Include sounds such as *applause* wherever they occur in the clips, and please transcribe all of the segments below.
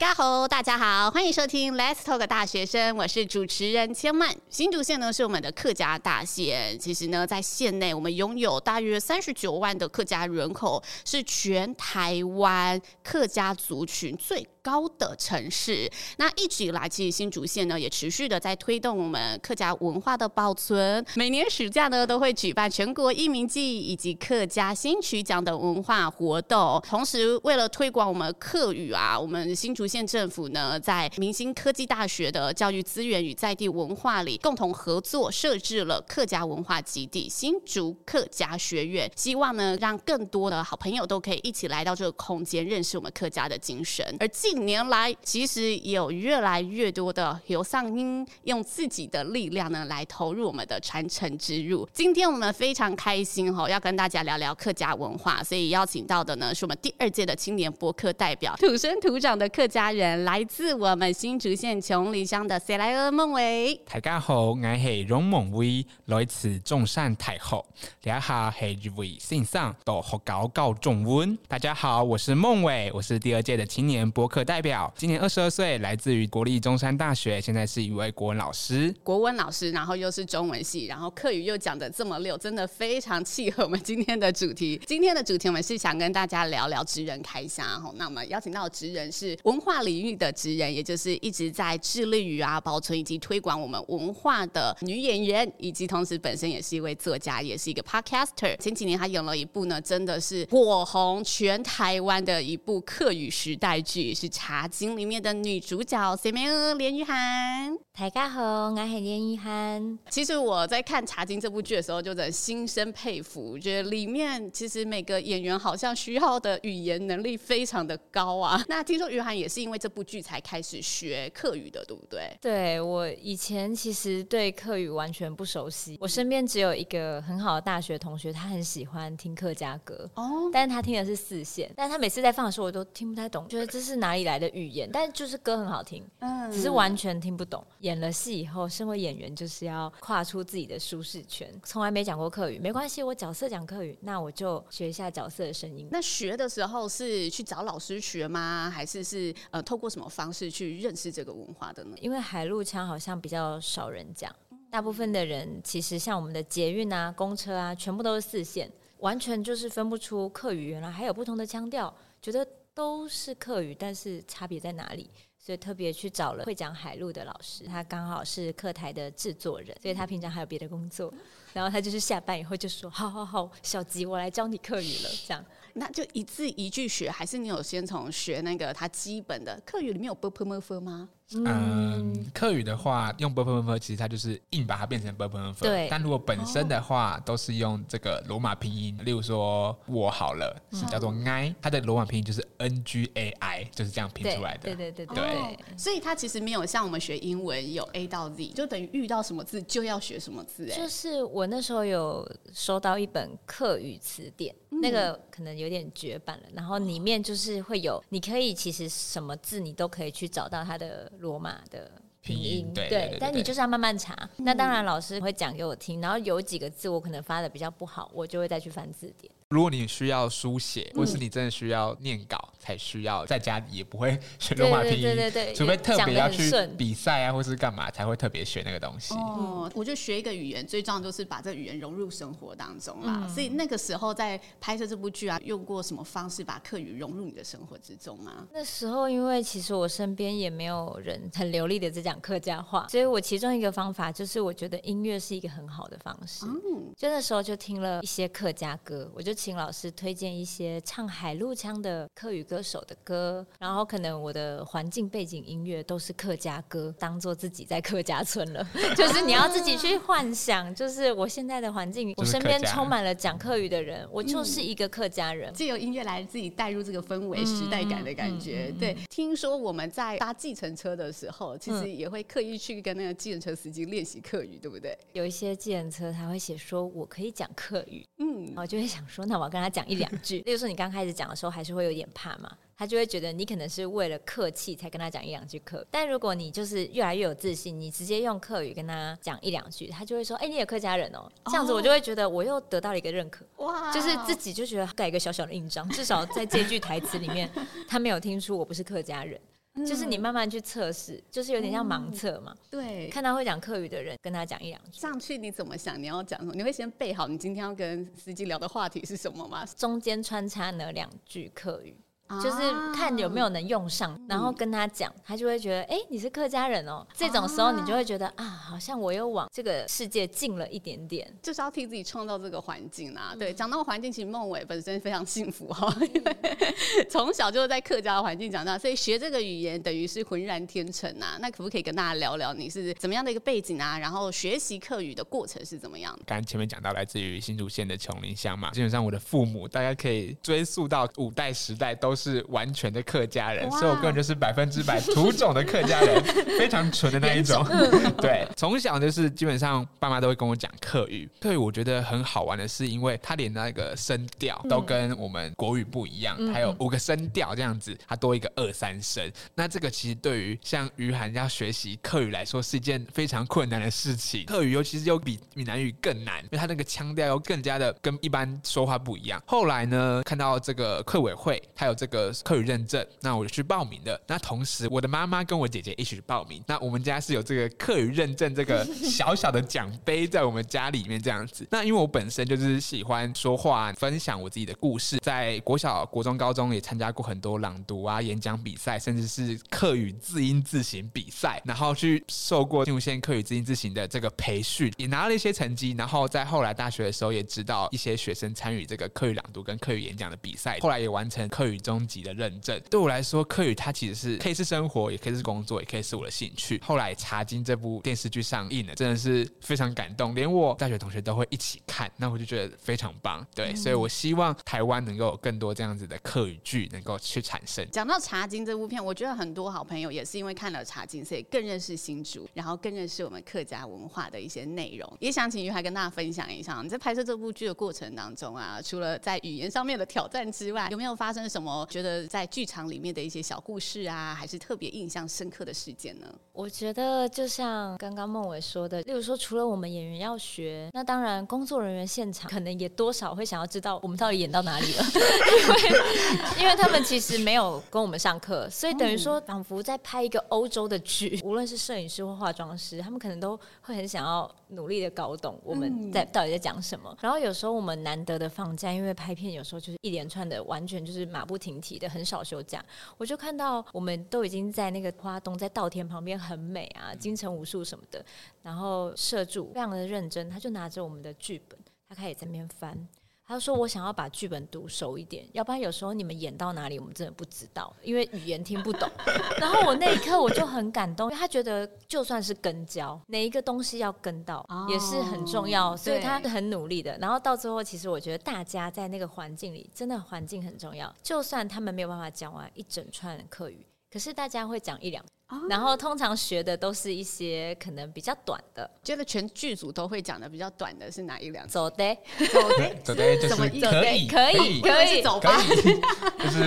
家好，大家好，欢迎收听 Let's Talk 大学生，我是主持人千曼。新竹县呢是我们的客家大县，其实呢在县内我们拥有大约三十九万的客家人口，是全台湾客家族群最高的城市，那一直以来，其实新竹县呢也持续的在推动我们客家文化的保存。每年暑假呢都会举办全国艺名季以及客家新曲奖等文化活动。同时，为了推广我们客语啊，我们新竹县政府呢在明星科技大学的教育资源与在地文化里共同合作，设置了客家文化基地新竹客家学院，希望呢让更多的好朋友都可以一起来到这个空间，认识我们客家的精神。而近年来，其实有越来越多的有嗓音用自己的力量呢，来投入我们的传承之路。今天我们非常开心哈，要跟大家聊聊客家文化，所以邀请到的呢是我们第二届的青年博客代表，土生土长的客家人，来自我们新竹县琼林乡的西来儿孟伟。大家好，我是荣孟伟，来自中山大学，两下系一位先生到学校教中文。大家好，我是孟伟，我是第二届的青年博客。代表今年二十二岁，来自于国立中山大学，现在是一位国文老师。国文老师，然后又是中文系，然后课语又讲的这么溜，真的非常契合我们今天的主题。今天的主题我们是想跟大家聊聊职人开箱。那我们邀请到的职人是文化领域的职人，也就是一直在致力于啊保存以及推广我们文化的女演员，以及同时本身也是一位作家，也是一个 podcaster。前几年她演了一部呢，真的是火红全台湾的一部课语时代剧，是。茶经里面的女主角谁没有连俞涵？大家好，我是连俞涵。其实我在看茶经这部剧的时候，就在心生佩服，觉得里面其实每个演员好像需要的语言能力非常的高啊。*laughs* 那听说俞涵也是因为这部剧才开始学客语的，对不对？对，我以前其实对客语完全不熟悉，我身边只有一个很好的大学同学，他很喜欢听客家歌哦，但是他听的是四线，但是他每次在放的时候，我都听不太懂，觉得这是哪里？来的语言，但就是歌很好听，嗯，只是完全听不懂。演了戏以后，身为演员就是要跨出自己的舒适圈，从来没讲过客语，没关系，我角色讲客语，那我就学一下角色的声音。那学的时候是去找老师学吗？还是是呃透过什么方式去认识这个文化的呢？因为海陆腔好像比较少人讲，大部分的人其实像我们的捷运啊、公车啊，全部都是四线，完全就是分不出客语，原来还有不同的腔调，觉得。都是课语，但是差别在哪里？所以特别去找了会讲海陆的老师，他刚好是课台的制作人，所以他平常还有别的工作。然后他就是下班以后就说：“好好好，小吉，我来教你课语了。”这样，那就一字一句学，还是你有先从学那个他基本的课语里面有 bpmf 吗？嗯，客语的话用 b u r p 其实它就是硬把它变成 b u r p 对，但如果本身的话、都是用这个罗马拼音，例如说我好了是叫做 i，、它的罗马拼音就是 n g a i，就是这样拼出来的。对对对对,對,對、所以它其实没有像我们学英文有 a 到 z，就等于遇到什么字就要学什么字、就是我那时候有收到一本客语词典。那个可能有点绝版了，然后里面就是会有，你可以其实什么字你都可以去找到它的罗马的拼音，对，对，但你就是要慢慢查。嗯、那当然，老师会讲给我听，然后有几个字我可能发的比较不好，我就会再去翻字典。如果你需要书写，或是你真的需要念稿，才需要在家里也不会 *laughs* 学罗马拼音，对对对，除非特别要去比赛啊，或是干嘛才会特别学那个东西。哦，我就学一个语言，最重要就是把这个语言融入生活当中啦。所以那个时候在拍摄这部剧啊，用过什么方式把客语融入你的生活之中吗？那时候因为其实我身边也没有人很流利的在讲客家话，所以我其中一个方法就是我觉得音乐是一个很好的方式。嗯，就那时候就听了一些客家歌，我就。请老师推荐一些唱海陆腔的客语歌手的歌，然后可能我的环境背景音乐都是客家歌，当做自己在客家村了。*laughs* 就是你要自己去幻想，就是我现在的环境，我身边充满了讲客语的人，我就是一个客家人。借由音乐来自己带入这个氛围、时代感的感觉。对，听说我们在搭计程车的时候，其实也会刻意去跟那个计程车司机练习客语，对不对？有一些计程车他会写说我可以讲客语，嗯，我就会想说。那我要跟他讲一两句，例如说你刚开始讲的时候，还是会有点怕嘛，他就会觉得你可能是为了客气才跟他讲一两句客。但如果你就是越来越有自信，你直接用客语跟他讲一两句，他就会说：“哎、欸，你也客家人哦。”这样子我就会觉得我又得到了一个认可，哇，就是自己就觉得盖一个小小的印章，至少在这句台词里面，*laughs* 他没有听出我不是客家人。嗯、就是你慢慢去测试，就是有点像盲测嘛。嗯、对，看到会讲客语的人，跟他讲一两句。上去你怎么想？你要讲什么？你会先备好你今天要跟司机聊的话题是什么吗？中间穿插哪两句客语。就是看有没有能用上，然后跟他讲，他就会觉得，哎，你是客家人哦。这种时候你就会觉得啊，好像我又往这个世界近了一点点。就是要替自己创造这个环境啊。对，讲到环境，其实孟伟本身非常幸福哈，因为 *laughs* 从小就是在客家的环境长大，所以学这个语言等于是浑然天成呐。那可不可以跟大家聊聊你是怎么样的一个背景啊？然后学习客语的过程是怎么样的？刚刚前面讲到来自于新竹县的琼林乡嘛，基本上我的父母大家可以追溯到五代十代都是完全的。客家人，所以我个人就是百分之百土种的客家人，*laughs* 非常纯的那一种。*laughs* 对，从小就是基本上爸妈都会跟我讲客语。客语我觉得很好玩的是，因为它连那个声调都跟我们国语不一样，还有五个声调这样子，它多一个二三声。那这个其实对于像于涵要学习客语来说是一件非常困难的事情。客语尤其是又比闽南语更难，因为它那个腔调又更加的跟一般说话不一样。后来呢，看到这个客委会，它有这个课语认证。那我就去报名的。那同时，我的妈妈跟我姐姐一起去报名。那我们家是有这个课语认证这个 *laughs* 小小的奖杯在我们家里面这样子。那因为我本身就是喜欢说话，分享我自己的故事，在国小、国中、高中也参加过很多朗读啊、演讲比赛，甚至是课语字音字形比赛，然后去受过进入县课语字音字形的这个培训，也拿了一些成绩。然后在后来大学的时候，也知道一些学生参与这个课语朗读跟课语演讲的比赛，后来也完成课语中级的认证。对我来说，客语它其实是可以是生活，也可以是工作，也可以是我的兴趣。后来《茶经》这部电视剧上映了，真的是非常感动，连我大学同学都会一起看，那我就觉得非常棒。对，嗯、所以我希望台湾能够有更多这样子的课语剧能够去产生。讲到《茶经》这部片，我觉得很多好朋友也是因为看了《茶经》，所以更认识新竹，然后更认识我们客家文化的一些内容。也想请于海跟大家分享一下，你在拍摄这部剧的过程当中啊，除了在语言上面的挑战之外，有没有发生什么觉得在剧场里面的？一些小故事啊，还是特别印象深刻的事件呢？我觉得就像刚刚孟伟说的，例如说，除了我们演员要学，那当然工作人员现场可能也多少会想要知道我们到底演到哪里了，*laughs* 因为因为他们其实没有跟我们上课，所以等于说仿佛在拍一个欧洲的剧，无论是摄影师或化妆师，他们可能都会很想要努力的搞懂我们在到底在讲什么。然后有时候我们难得的放假，因为拍片有时候就是一连串的，完全就是马不停蹄的，很少休假。我就看到我们都已经在那个花东，在稻田旁边很美啊，金城武术什么的。然后社助非常的认真，他就拿着我们的剧本，他开始在那边翻。他说：“我想要把剧本读熟一点，要不然有时候你们演到哪里，我们真的不知道，因为语言听不懂。*laughs* ”然后我那一刻我就很感动，因为他觉得就算是跟教，哪一个东西要跟到也是很重要，所以他很努力的。然后到最后，其实我觉得大家在那个环境里，真的环境很重要。就算他们没有办法讲完一整串课语，可是大家会讲一两。然后通常学的都是一些可能比较短的，觉得全剧组都会讲的比较短的是哪一两？走的，走的，*laughs* 走的，就是可以，可以，可以走吧。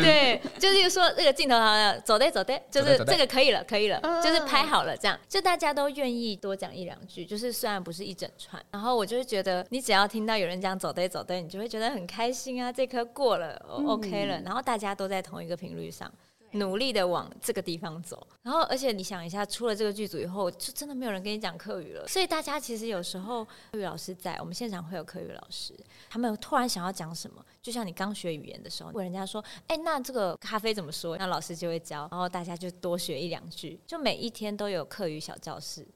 对，就是说这个镜头好像走的，走的，就是这个可以了，可以了，就是拍好了这样，就大家都愿意多讲一两句，就是虽然不是一整串，然后我就会觉得，你只要听到有人讲走的，走的，你就会觉得很开心啊，这颗过了，OK 了，然后大家都在同一个频率上。努力的往这个地方走，然后而且你想一下，出了这个剧组以后，就真的没有人跟你讲课语了。所以大家其实有时候课语老师在我们现场会有课语老师，他们突然想要讲什么，就像你刚学语言的时候，问人家说：“哎，那这个咖啡怎么说？”那老师就会教，然后大家就多学一两句，就每一天都有课语小教室。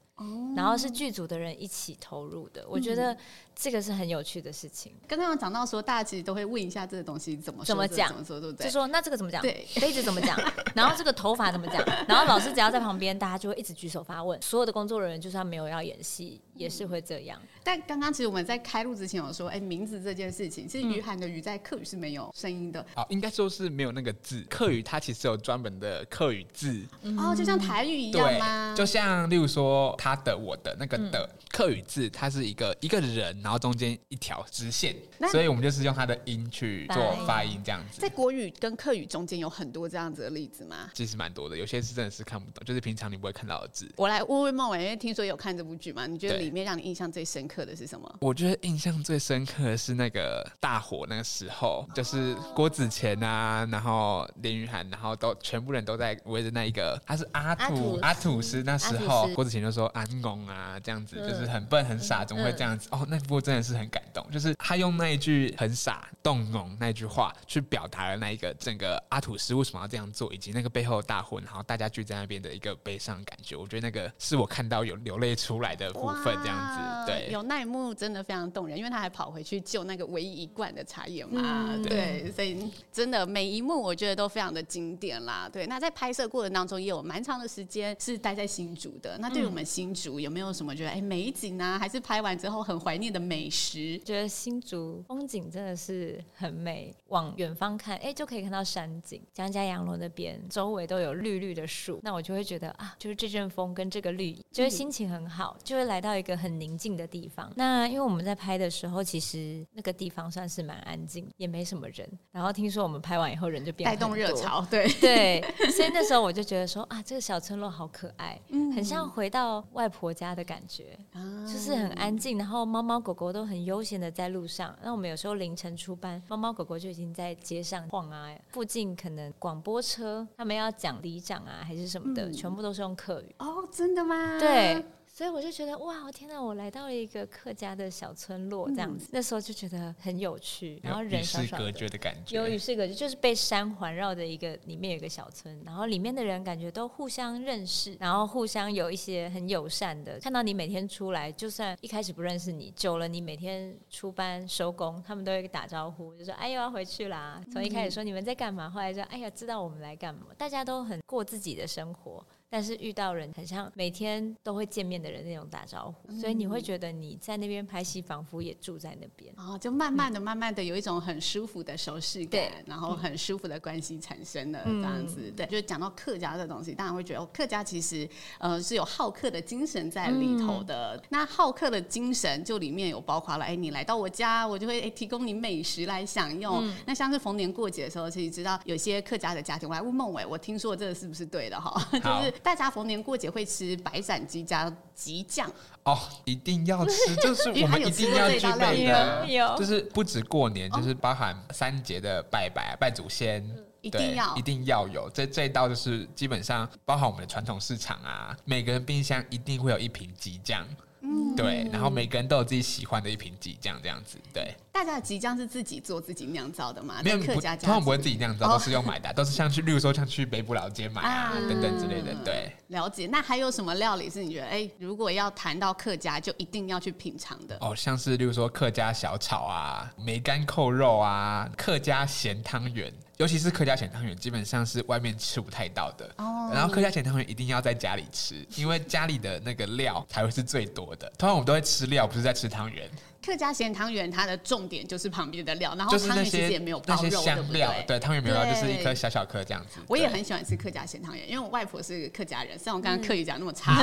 然后是剧组的人一起投入的，我觉得这个是很有趣的事情。刚刚有讲到说，大家其实都会问一下这个东西怎么说怎么讲，怎么说对不对？就说那这个怎么讲？对，杯子怎么讲？*laughs* 然后这个头发怎么讲？然后老师只要在旁边，大家就会一直举手发问。所有的工作人员就算没有要演戏，也是会这样。但刚刚其实我们在开录之前有说，哎，名字这件事情，其实于涵的“于”在客语是没有声音的。哦，应该说是没有那个字。客语它其实有专门的客语字。哦，就像台语一样吗？就像例如说他的、我的那个。的客语字，它是一个一个人，然后中间一条直线，所以我们就是用它的音去做发音这样子。在国语跟客语中间有很多这样子的例子吗？其实蛮多的，有些是真的是看不懂，就是平常你不会看到的字。我来问问孟伟，因为听说有看这部剧嘛？你觉得里里面让你印象最深刻的是什么？我觉得印象最深刻的是那个大火那个时候，就是郭子乾啊，然后林雨涵，然后都全部人都在围着那一个，他是阿土阿土师那时候，郭子乾就说安公啊这样子，就是很笨很傻，怎么会这样子？哦，那部真的是很感动，就是他用那一句很傻动容那句话去表达了那一个整个阿土司为什么要这样做，以及那个背后的大婚，然后大家聚在那边的一个悲伤感觉。我觉得那个是我看到有流泪出来的部分，这样子对。有那一幕真的非常动人，因为他还跑回去救那个唯一一罐的茶叶嘛，嗯、对，所以真的每一幕我觉得都非常的经典啦。对，那在拍摄过程当中也有蛮长的时间是待在新竹的。那对于我们新竹有没有什么觉得哎美景啊，还是拍完之后很怀念的美食？觉得新竹风景真的是很美，往远方看哎就可以看到山景，江家洋楼那边周围都有绿绿的树，那我就会觉得啊，就是这阵风跟这个绿，就会心情很好，就会来到一个很宁静的地方。那因为我们在拍的时候，其实那个地方算是蛮安静，也没什么人。然后听说我们拍完以后，人就变带动热潮，对对。所以那时候我就觉得说啊，这个小村落好可爱，嗯，很像回到外婆家的感觉，啊、就是很安静。然后猫猫狗狗都很悠闲的在路上。那我们有时候凌晨出班，猫猫狗狗就已经在街上晃啊。附近可能广播车他们要讲里长啊，还是什么的，嗯、全部都是用客语。哦，真的吗？对。所以我就觉得哇，天哪！我来到了一个客家的小村落，这样子，嗯、那时候就觉得很有趣，然后人少少的，与世隔绝的感觉，有与世隔绝，就是被山环绕的一个，里面有一个小村，然后里面的人感觉都互相认识，然后互相有一些很友善的，看到你每天出来，就算一开始不认识你，久了你每天出班收工，他们都会打招呼，就说哎呦要回去啦。从一开始说你们在干嘛，后来说哎呀知道我们来干嘛，大家都很过自己的生活。但是遇到人很像每天都会见面的人那种打招呼，嗯、所以你会觉得你在那边拍戏，仿佛也住在那边。哦，就慢慢的、慢慢的有一种很舒服的熟悉感，然后很舒服的关系产生了这样子。嗯、对，就讲到客家的东西，当然会觉得哦客家其实呃是有好客的精神在里头的。嗯、那好客的精神就里面有包括了，哎，你来到我家，我就会哎提供你美食来享用。嗯、那像是逢年过节的时候，其实知道有些客家的家庭，我还问孟伟，我听说这个是不是对的哈？*laughs* 就是。大家逢年过节会吃白斩鸡加鸡酱。哦，一定要吃，就是 *laughs* 我们一定要具备的，就是不止过年，就是包含三节的拜拜、拜祖先，一定要。一定要有。这这一道就是基本上包含我们的传统市场啊，每个人冰箱一定会有一瓶鸡酱，嗯，对，然后每个人都有自己喜欢的一瓶即酱，这样子，对。大家的即酱是自己做、自己酿造的吗？没有，客家通常不会自己酿造，都是用买的，都是像去，例如说像去北部老街买啊等等之类的。对，了解。那还有什么料理是你觉得，哎，如果要谈到客家，就一定要去品尝的？哦，像是例如说客家小炒啊、梅干扣肉啊、客家咸汤圆，尤其是客家咸汤圆，基本上是外面吃不太到的。哦。然后客家咸汤圆一定要在家里吃，因为家里的那个料才会是最多的。通常我们都会吃料，不是在吃汤圆。客家咸汤圆，它的重点就是旁边的料，然后汤圆其实也没有包肉，香料，对，汤圆没有包，就是一颗小小颗这样子。我也很喜欢吃客家咸汤圆，因为我外婆是客家人，虽然我刚刚刻意讲那么差，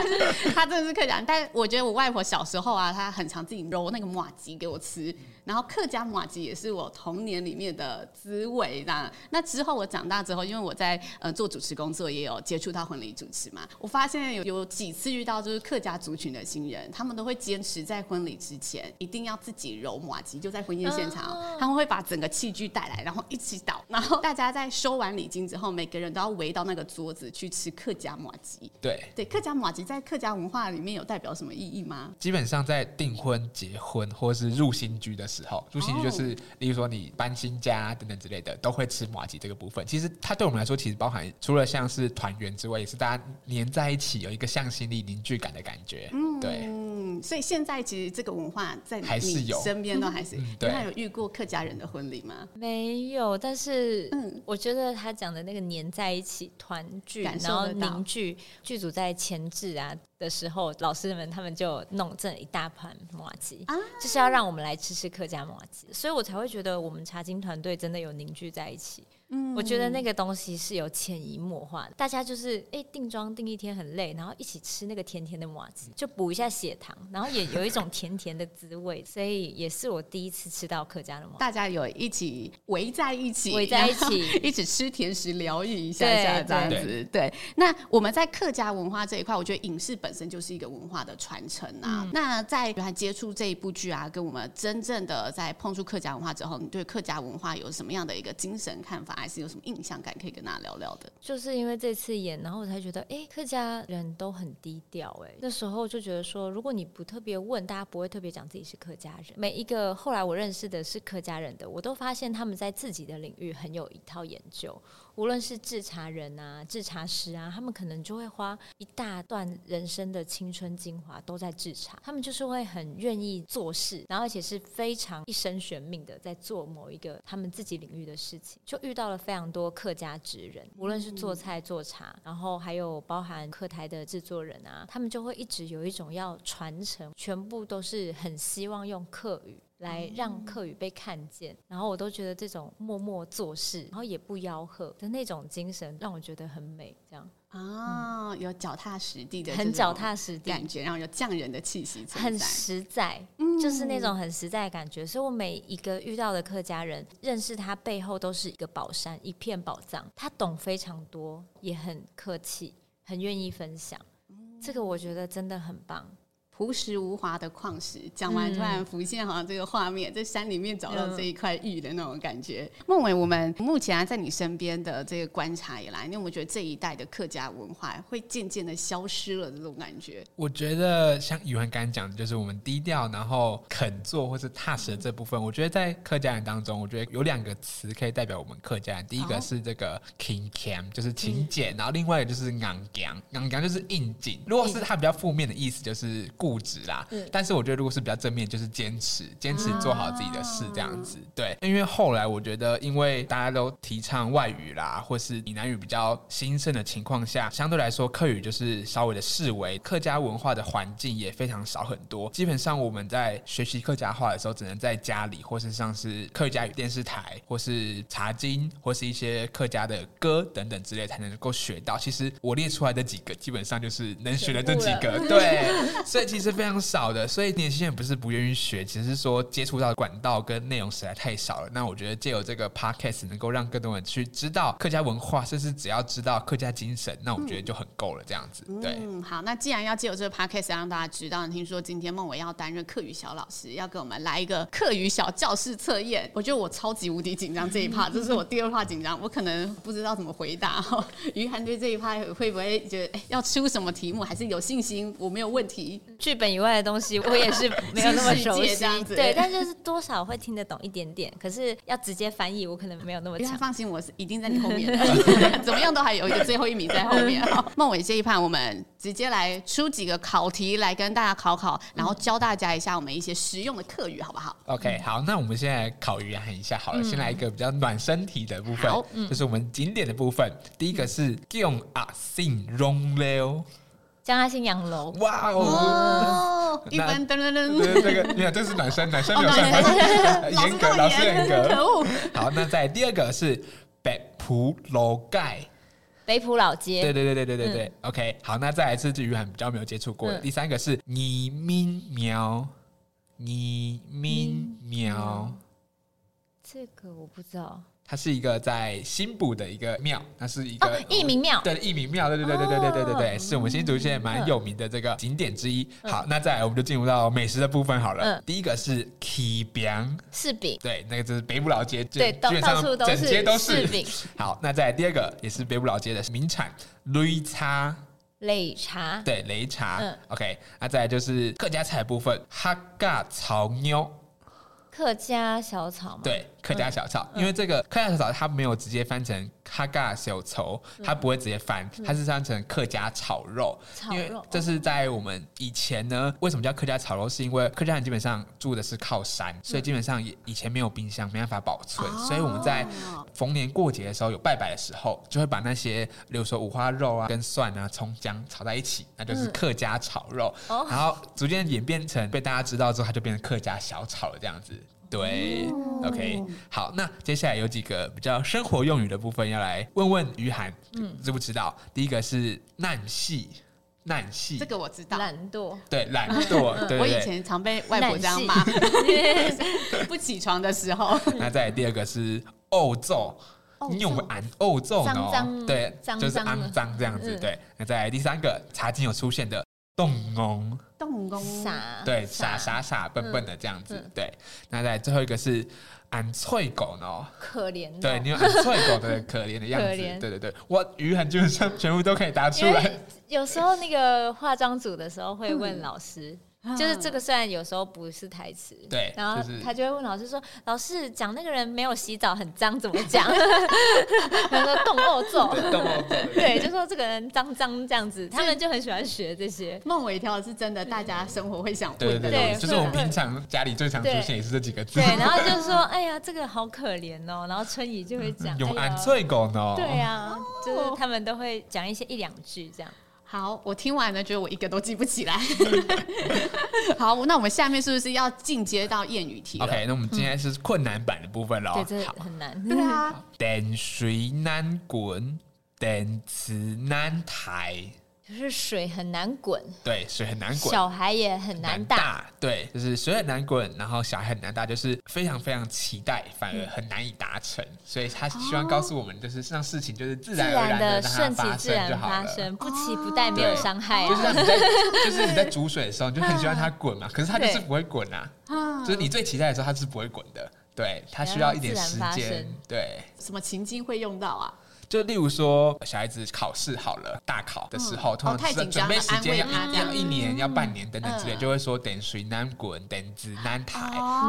*laughs* 她真的是客家人。但我觉得我外婆小时候啊，她很常自己揉那个麻吉给我吃，然后客家麻吉也是我童年里面的滋味。那那之后我长大之后，因为我在呃做主持工作，也有接触到婚礼主持嘛，我发现有有几次遇到就是客家族群的新人，他们都会坚持在婚礼之前。一定要自己揉马吉，就在婚宴现场，哦、他们会把整个器具带来，然后一起倒，然后大家在收完礼金之后，每个人都要围到那个桌子去吃客家马吉。对对，客家马吉在客家文化里面有代表什么意义吗？基本上在订婚、结婚或是入新居的时候，入新居就是，哦、例如说你搬新家等等之类的，都会吃马吉这个部分。其实它对我们来说，其实包含除了像是团圆之外，也是大家黏在一起，有一个向心力、凝聚感的感觉。嗯，对。嗯，所以现在其实这个文化在还是有。身边都还是，他有遇过客家人的婚礼吗？没有，但是嗯，我觉得他讲的那个黏在一起、团聚，然后凝聚，剧组在前置啊的时候，老师们他们就弄这一大盘麻吉，啊、就是要让我们来吃吃客家麻吉，所以我才会觉得我们茶经团队真的有凝聚在一起。嗯，我觉得那个东西是有潜移默化的，大家就是哎定妆定一天很累，然后一起吃那个甜甜的麻吉，就补一下血糖，然后也有一种甜甜的滋味，所以也是我第一次吃到客家的麻糬。大家有一起围在一起，围在一起，一起吃甜食疗愈一下下这样子。对，那我们在客家文化这一块，我觉得影视本本身就是一个文化的传承啊。嗯、那在接触这一部剧啊，跟我们真正的在碰触客家文化之后，你对客家文化有什么样的一个精神看法，还是有什么印象感可以跟大家聊聊的？就是因为这次演，然后我才觉得，哎，客家人都很低调。哎，那时候就觉得说，如果你不特别问，大家不会特别讲自己是客家人。每一个后来我认识的是客家人的，我都发现他们在自己的领域很有一套研究。无论是制茶人啊、制茶师啊，他们可能就会花一大段人生的青春精华都在制茶。他们就是会很愿意做事，然后而且是非常一生悬命的在做某一个他们自己领域的事情。就遇到了非常多客家职人，无论是做菜做茶，然后还有包含客台的制作人啊，他们就会一直有一种要传承，全部都是很希望用客语。来让客语被看见，然后我都觉得这种默默做事，然后也不吆喝的那种精神，让我觉得很美。这样啊，有脚踏实地的，很脚踏实地感觉，然后有匠人的气息，很实在，就是那种很实在的感觉。所以我每一个遇到的客家人，认识他背后都是一个宝山，一片宝藏。他懂非常多，也很客气，很愿意分享。这个我觉得真的很棒。朴实无华的矿石，讲完突然浮现好像这个画面，在山里面找到这一块玉的那种感觉。孟伟，我们目前啊在你身边的这个观察以来，你有没有觉得这一代的客家文化会渐渐的消失了这种感觉？我觉得像宇文刚刚讲的，就是我们低调，然后肯做或是踏实的这部分。我觉得在客家人当中，我觉得有两个词可以代表我们客家人。第一个是这个 king cam，，就是勤俭，然后另外一个就是硬颈，硬颈就是应景。如果是它比较负面的意思，就是固执啦，但是我觉得如果是比较正面，就是坚持，坚持做好自己的事这样子。对，因为后来我觉得，因为大家都提倡外语啦，或是闽南语比较兴盛的情况下，相对来说客语就是稍微的视为，客家文化的环境也非常少很多。基本上我们在学习客家话的时候，只能在家里，或是像是客家语电视台，或是茶经，或是一些客家的歌等等之类才能够学到。其实我列出来的几个，基本上就是能学的这几个。对，所以其实非常。少的，所以年轻人不是不愿意学，只是说接触到管道跟内容实在太少了。那我觉得借由这个 podcast 能够让更多人去知道客家文化，甚至只要知道客家精神，那我觉得就很够了。这样子，对。嗯，好，那既然要借由这个 podcast 让大家知道，听说今天孟伟要担任课语小老师，要给我们来一个课语小教室测验。我觉得我超级无敌紧张这一 part，这是我第二 part 紧张，我可能不知道怎么回答。*laughs* 于涵对这一 part 会不会觉得，哎，要出什么题目，还是有信心我没有问题？剧本以外。的东西我也是 *laughs* 没有那么熟悉，对，*laughs* 但就是多少会听得懂一点点。可是要直接翻译，我可能没有那么强。放心，我是一定在你后面的，*laughs* 怎么样都还有一个最后一名在后面。孟伟这一盘，我们直接来出几个考题来跟大家考考，然后教大家一下我们一些实用的课语，好不好？OK，好，那我们现在考语言一下好了，先来一个比较暖身体的部分，就是我们景点的部分。第一个是姜阿信容楼。江阿信洋楼，哇哦！一般噔噔噔，那个你看，这是男生，*laughs* 男生没有算分，严格，老师严格，可恶。好，那在第二个是北浦楼盖，北浦老街，对对对对对对对。OK，好，那再来是语言比较没有接触过的，第三个是义民庙，义民庙，这个我不知道。它是一个在新埔的一个庙，它是一个义民庙，对，义民庙，对对对对对对对对对，是我们新竹县蛮有名的这个景点之一。好，那再来我们就进入到美食的部分好了。第一个是柿饼，柿饼，对，那个就是北部老街，对，到处都是，整街都是柿饼。好，那再来第二个也是北部老街的名产擂茶，擂茶，对，擂茶。OK，那再来就是客家菜部分，客家炒肉。客家小炒吗？对，客家小炒，嗯、因为这个客家小炒它没有直接翻成客家小炒，它不会直接翻，它是翻成客家炒肉。炒肉，因为这是在我们以前呢，为什么叫客家炒肉？是因为客家人基本上住的是靠山，所以基本上也以前没有冰箱，没办法保存，嗯、所以我们在逢年过节的时候有拜拜的时候，就会把那些，比如说五花肉啊、跟蒜啊、葱姜炒在一起，那就是客家炒肉。嗯、然后逐渐演变成被大家知道之后，它就变成客家小炒了这样子。对，OK，好，那接下来有几个比较生活用语的部分要来问问于涵，嗯，知不知道？第一个是懒细，懒系，这个我知道，懒惰，对，懒惰，*laughs* 对，我以前常被外婆这样骂，*laughs* 不起床的时候。那再来第二个是漚奏，你有没有按漚奏哦？对，就是肮脏这样子。对，那再来第三个，茶经有出现的动工，动工傻，对，傻傻傻笨笨的这样子。对，那在最后一个是俺脆狗呢，可怜。对，你有俺脆狗的可怜的样子。对对对，我鱼很基本上全部都可以答出来。有时候那个化妆组的时候会问老师。就是这个，虽然有时候不是台词，对，然后他就会问老师说：“老师讲那个人没有洗澡很脏，怎么讲？” *laughs* 他说：*laughs* “动恶做，动恶做，对，就说这个人脏脏这样子。”他们就很喜欢学这些。孟伟挑的是真的，大家生活会想问的，对，就是我们平常家里最常出现也是这几个字。对，然后就 *laughs* 说：“哎呀，这个好可怜哦。”然后春怡就会讲：“永安脆狗呢？”对呀，就是他们都会讲一些一两句这样。好，我听完了，觉得我一个都记不起来。*laughs* *laughs* 好，那我们下面是不是要进阶到谚语题？OK，那我们今天是困难版的部分喽。对，这很难。对啊，电水难滚，电池难抬。就是水很难滚，对，水很难滚，小孩也很难大，对，就是水很难滚，然后小孩很难大，就是非常非常期待，反而很难以达成，嗯、所以他希望告诉我们，就是让事情就是自然而然的顺其自然发生，不期不待没有伤害、啊，就是让你在，*laughs* 就是你在煮水的时候，你就很希望它滚嘛，可是它就是不会滚啊，就是你最期待的时候，它是不会滚的，对，它需要一点时间，对，什么情境会用到啊？就例如说，小孩子考试好了，大考的时候，通常准备时间要要一年，要半年等等之类，就会说等水难滚，等子难抬，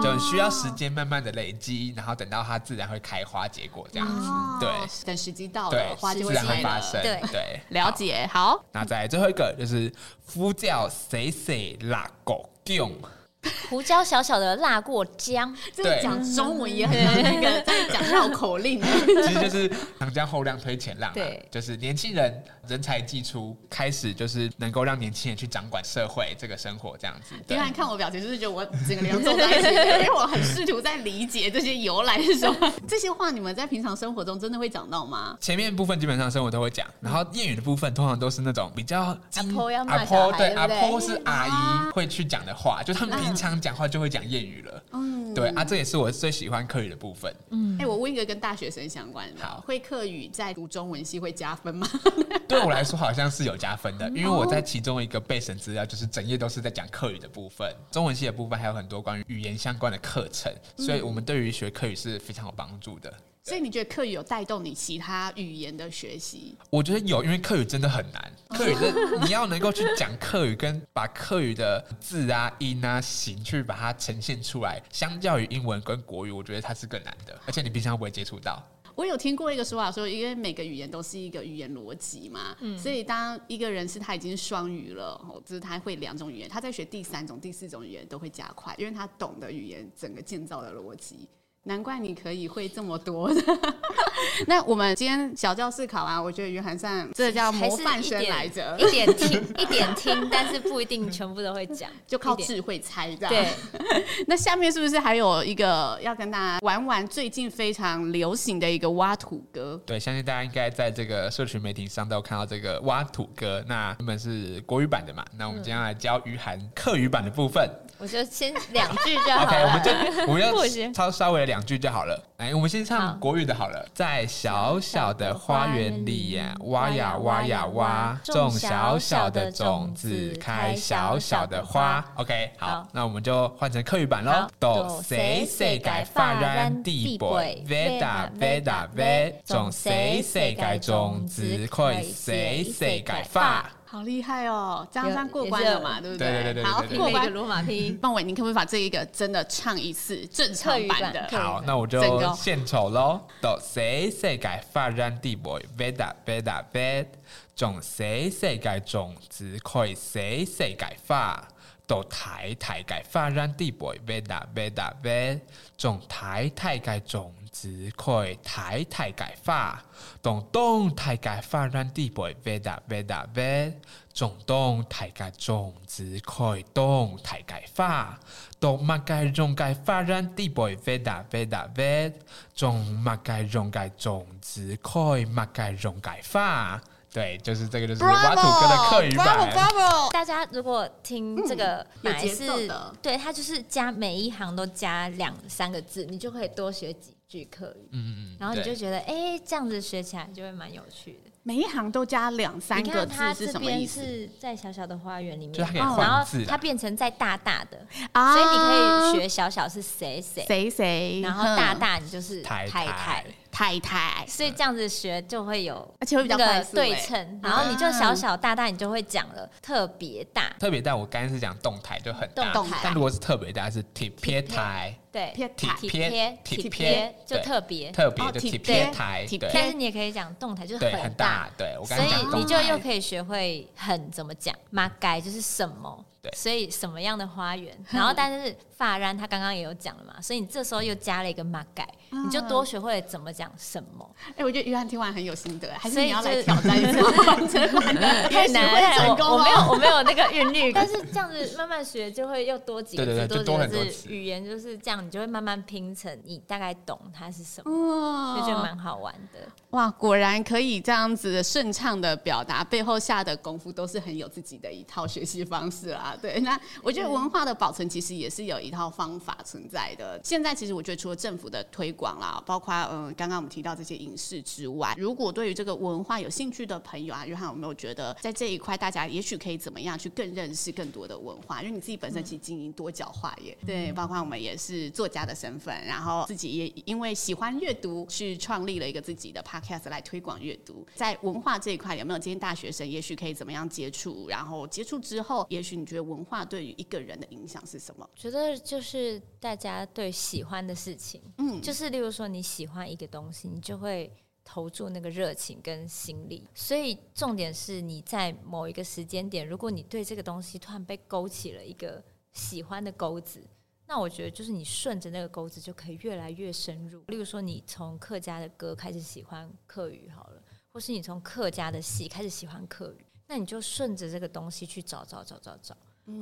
就需要时间慢慢的累积，然后等到它自然会开花结果这样子。对，等时机到了，花就会自然发生。对，了解。好，那再最后一个就是呼叫谁谁拉狗用。胡椒小小的辣过姜，*laughs* 这个讲中文也很像那个在讲绕口令。*laughs* 其实就是长江后浪推前浪，对，就是年轻人人才辈出，开始就是能够让年轻人去掌管社会这个生活这样子。*laughs* 你看看我表情，就是觉得我整个脸皱在一起，因为我很试图在理解这些由来是什么。这些话你们在平常生活中真的会讲到吗？前面部分基本上生活都会讲，然后谚语的部分通常都是那种比较阿婆要骂小孩，对，阿婆是阿姨会去讲的话，就他们。平常讲话就会讲谚语了，嗯，对啊，这也是我最喜欢课语的部分。嗯，哎，我问一个跟大学生相关的，好，会客语在读中文系会加分吗？*laughs* 对我来说好像是有加分的，因为我在其中一个备审资料就是整页都是在讲课语的部分，中文系的部分还有很多关于语言相关的课程，所以我们对于学客语是非常有帮助的。所以你觉得课语有带动你其他语言的学习？我觉得有，因为课语真的很难。课语的 *laughs* 你要能够去讲课语，跟把课语的字啊、音啊、形去把它呈现出来，相较于英文跟国语，我觉得它是更难的。而且你平常不会接触到。我有听过一个说法，说因为每个语言都是一个语言逻辑嘛，嗯，所以当一个人是他已经双语了，就是他会两种语言，他在学第三种、第四种语言都会加快，因为他懂得语言整个建造的逻辑。难怪你可以会这么多的。*laughs* 那我们今天小教室考完，我觉得于涵善这叫模范生来着，一点听一点听，但是不一定全部都会讲，*laughs* 就靠智慧猜这样。对。*laughs* 那下面是不是还有一个要跟大家玩玩最近非常流行的一个挖土歌？对，相信大家应该在这个社群媒体上都有看到这个挖土歌。那原本是国语版的嘛？那我们今天来教于涵客语版的部分。我就先两句就好了。OK，我们就我们要 *laughs* 稍稍微两句就好了。哎，我们先唱国语的好了。在小小的花园里呀，挖呀挖呀挖，种小小的种子，开小小的花。OK，好，那我们就换成客语版喽。都谁谁改发然地背，喂哒喂哒喂，种谁谁改种子，开谁谁改发。好厉害哦！这样算过关了嘛？对不对？对对对，好，过关罗马拼音。孟伟，你可不可以把这一个真的唱一次正常版的？好，那我就献丑喽。都谁谁改发然地背，喂哒喂哒喂，种谁谁改种子，开谁谁改发。都台台改发展地种台台改种子，开台台改发。东东台改发然地背，喂哒喂哒喂，种东台改种子，开东台改发。东马改种改发然地背，喂哒喂哒喂，种马改种改种子，开马改种改发。对，就是这个，就是挖土歌的客语版。大家如果听这个，有节奏的，对，它就是加每一行都加两三个字，你就可以多学几句课语。嗯嗯，然后你就觉得，哎，这样子学起来就会蛮有趣的。每一行都加两三个字是什么意思？是在小小的花园里面，然后它变成在大大的，啊、所以你可以学小小是谁谁谁谁，然后大大你就是太太。太太太太，所以这样子学就会有，而且会比较对称。然后你就小小大大，你就会讲了特别大。特别大，我刚才是讲动态就很大，但如果是特别大是体撇台，对，体撇体撇就特别。特别的体撇台。但是你也可以讲动态，就是很大。对，我所以你就又可以学会很怎么讲，马改就是什么。对，所以什么样的花园？然后但是法然他刚刚也有讲了嘛，所以你这时候又加了一个马改，你就多学会怎么讲什么。哎，我觉得约翰听完很有心得，还是你要来挑战一下？太难了，我我没有我没有那个韵律，*laughs* 但是这样子慢慢学就会又多几个字，多几个字，语言就是这样，你就会慢慢拼成你大概懂它是什么，就觉得蛮好玩的。哇，果然可以这样子顺畅的表达，背后下的功夫都是很有自己的一套学习方式啦。对，那我觉得文化的保存其实也是有一套方法存在的。现在其实我觉得除了政府的推广啦，包括嗯刚刚我们提到这些影视之外，如果对于这个文化有兴趣的朋友啊，约翰有没有觉得在这一块大家也许可以怎么样去更认识更多的文化？因为你自己本身其实经营多角化耶，嗯、对，包括我们也是作家的身份，然后自己也因为喜欢阅读去创立了一个自己的 podcast 来推广阅读。在文化这一块有没有今天大学生也许可以怎么样接触？然后接触之后，也许你觉得。文化对于一个人的影响是什么？觉得就是大家对喜欢的事情，嗯，就是例如说你喜欢一个东西，你就会投注那个热情跟心力。所以重点是你在某一个时间点，如果你对这个东西突然被勾起了一个喜欢的钩子，那我觉得就是你顺着那个钩子就可以越来越深入。例如说，你从客家的歌开始喜欢客语好了，或是你从客家的戏开始喜欢客语，那你就顺着这个东西去找找找找找。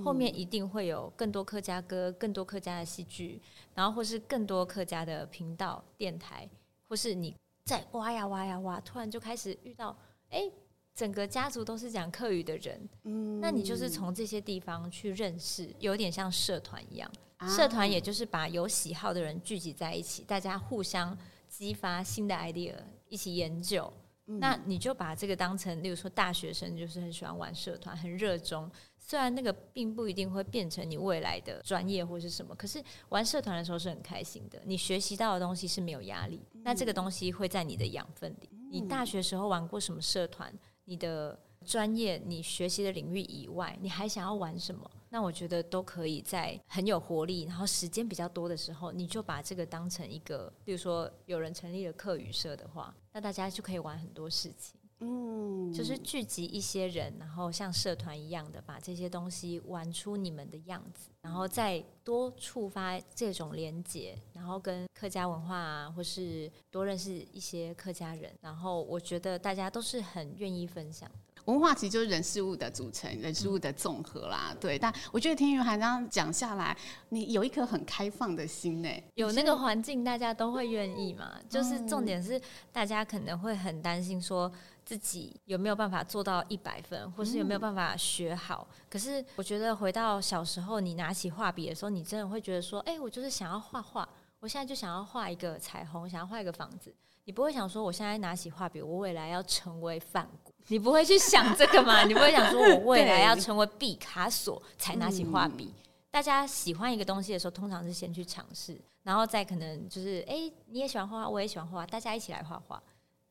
后面一定会有更多客家歌，更多客家的戏剧，然后或是更多客家的频道、电台，或是你在挖呀挖呀挖，突然就开始遇到，哎，整个家族都是讲客语的人，嗯，那你就是从这些地方去认识，有点像社团一样，社团也就是把有喜好的人聚集在一起，大家互相激发新的 idea，一起研究，那你就把这个当成，例如说大学生就是很喜欢玩社团，很热衷。虽然那个并不一定会变成你未来的专业或是什么，可是玩社团的时候是很开心的。你学习到的东西是没有压力，那这个东西会在你的养分里。你大学时候玩过什么社团？你的专业、你学习的领域以外，你还想要玩什么？那我觉得都可以在很有活力，然后时间比较多的时候，你就把这个当成一个，比如说有人成立了课语社的话，那大家就可以玩很多事情。嗯，就是聚集一些人，然后像社团一样的把这些东西玩出你们的样子，然后再多触发这种连接，然后跟客家文化啊，或是多认识一些客家人，然后我觉得大家都是很愿意分享的。文化其实就是人事物的组成，人事物的综合啦。嗯、对，但我觉得听约翰这样讲下来，你有一颗很开放的心呢。有那个环境，大家都会愿意嘛。就是重点是，大家可能会很担心说自己有没有办法做到一百分，或是有没有办法学好。嗯、可是我觉得回到小时候，你拿起画笔的时候，你真的会觉得说，哎、欸，我就是想要画画，我现在就想要画一个彩虹，想要画一个房子。你不会想说，我现在拿起画笔，我未来要成为梵谷。*laughs* 你不会去想这个吗？你不会想说，我未来要成为毕卡索才拿起画笔？大家喜欢一个东西的时候，通常是先去尝试，然后再可能就是，哎，你也喜欢画画，我也喜欢画画，大家一起来画画。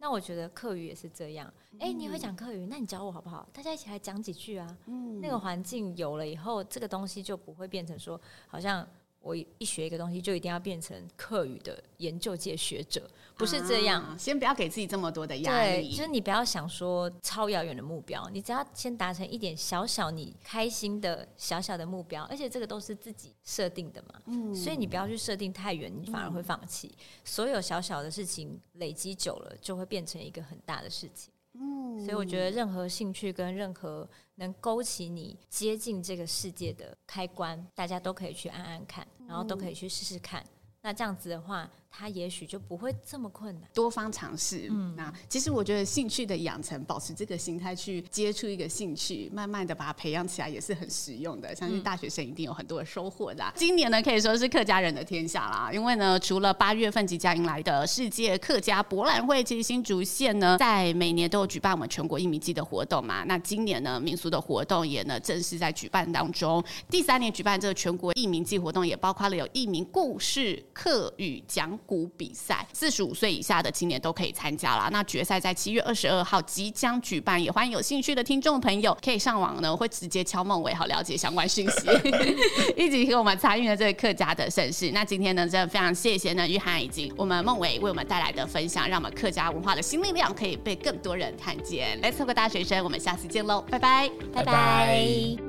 那我觉得课语也是这样，哎，你会讲课语，那你教我好不好？大家一起来讲几句啊。那个环境有了以后，这个东西就不会变成说，好像。我一学一个东西，就一定要变成课语的研究界学者，不是这样。啊、先不要给自己这么多的压力。就是你不要想说超遥远的目标，你只要先达成一点小小你开心的小小的目标，而且这个都是自己设定的嘛。嗯。所以你不要去设定太远，你反而会放弃。嗯、所有小小的事情累积久了，就会变成一个很大的事情。嗯。所以我觉得任何兴趣跟任何能勾起你接近这个世界的开关，大家都可以去按按看。然后都可以去试试看，那这样子的话，他也许就不会这么困难。多方尝试，嗯，那其实我觉得兴趣的养成，保持这个心态去接触一个兴趣，慢慢的把它培养起来，也是很实用的。相信大学生一定有很多的收获的。嗯、今年呢，可以说是客家人的天下啦，因为呢，除了八月份即将迎来的世界客家博览会，其实新竹县呢，在每年都有举办我们全国艺名季的活动嘛。那今年呢，民俗的活动也呢正式在举办当中。第三年举办这个全国艺名季活动，也包括了有艺名故事。客语讲古比赛，四十五岁以下的青年都可以参加啦。那决赛在七月二十二号即将举办，也欢迎有兴趣的听众朋友可以上网呢，会直接敲孟伟，好了解相关讯息，*laughs* 一起和我们参与了这个客家的盛事。那今天呢，真的非常谢谢呢，玉涵以及我们孟伟为我们带来的分享，让我们客家文化的新力量可以被更多人看见。Let's Talk 大学生，我们下次见喽，拜拜，拜拜。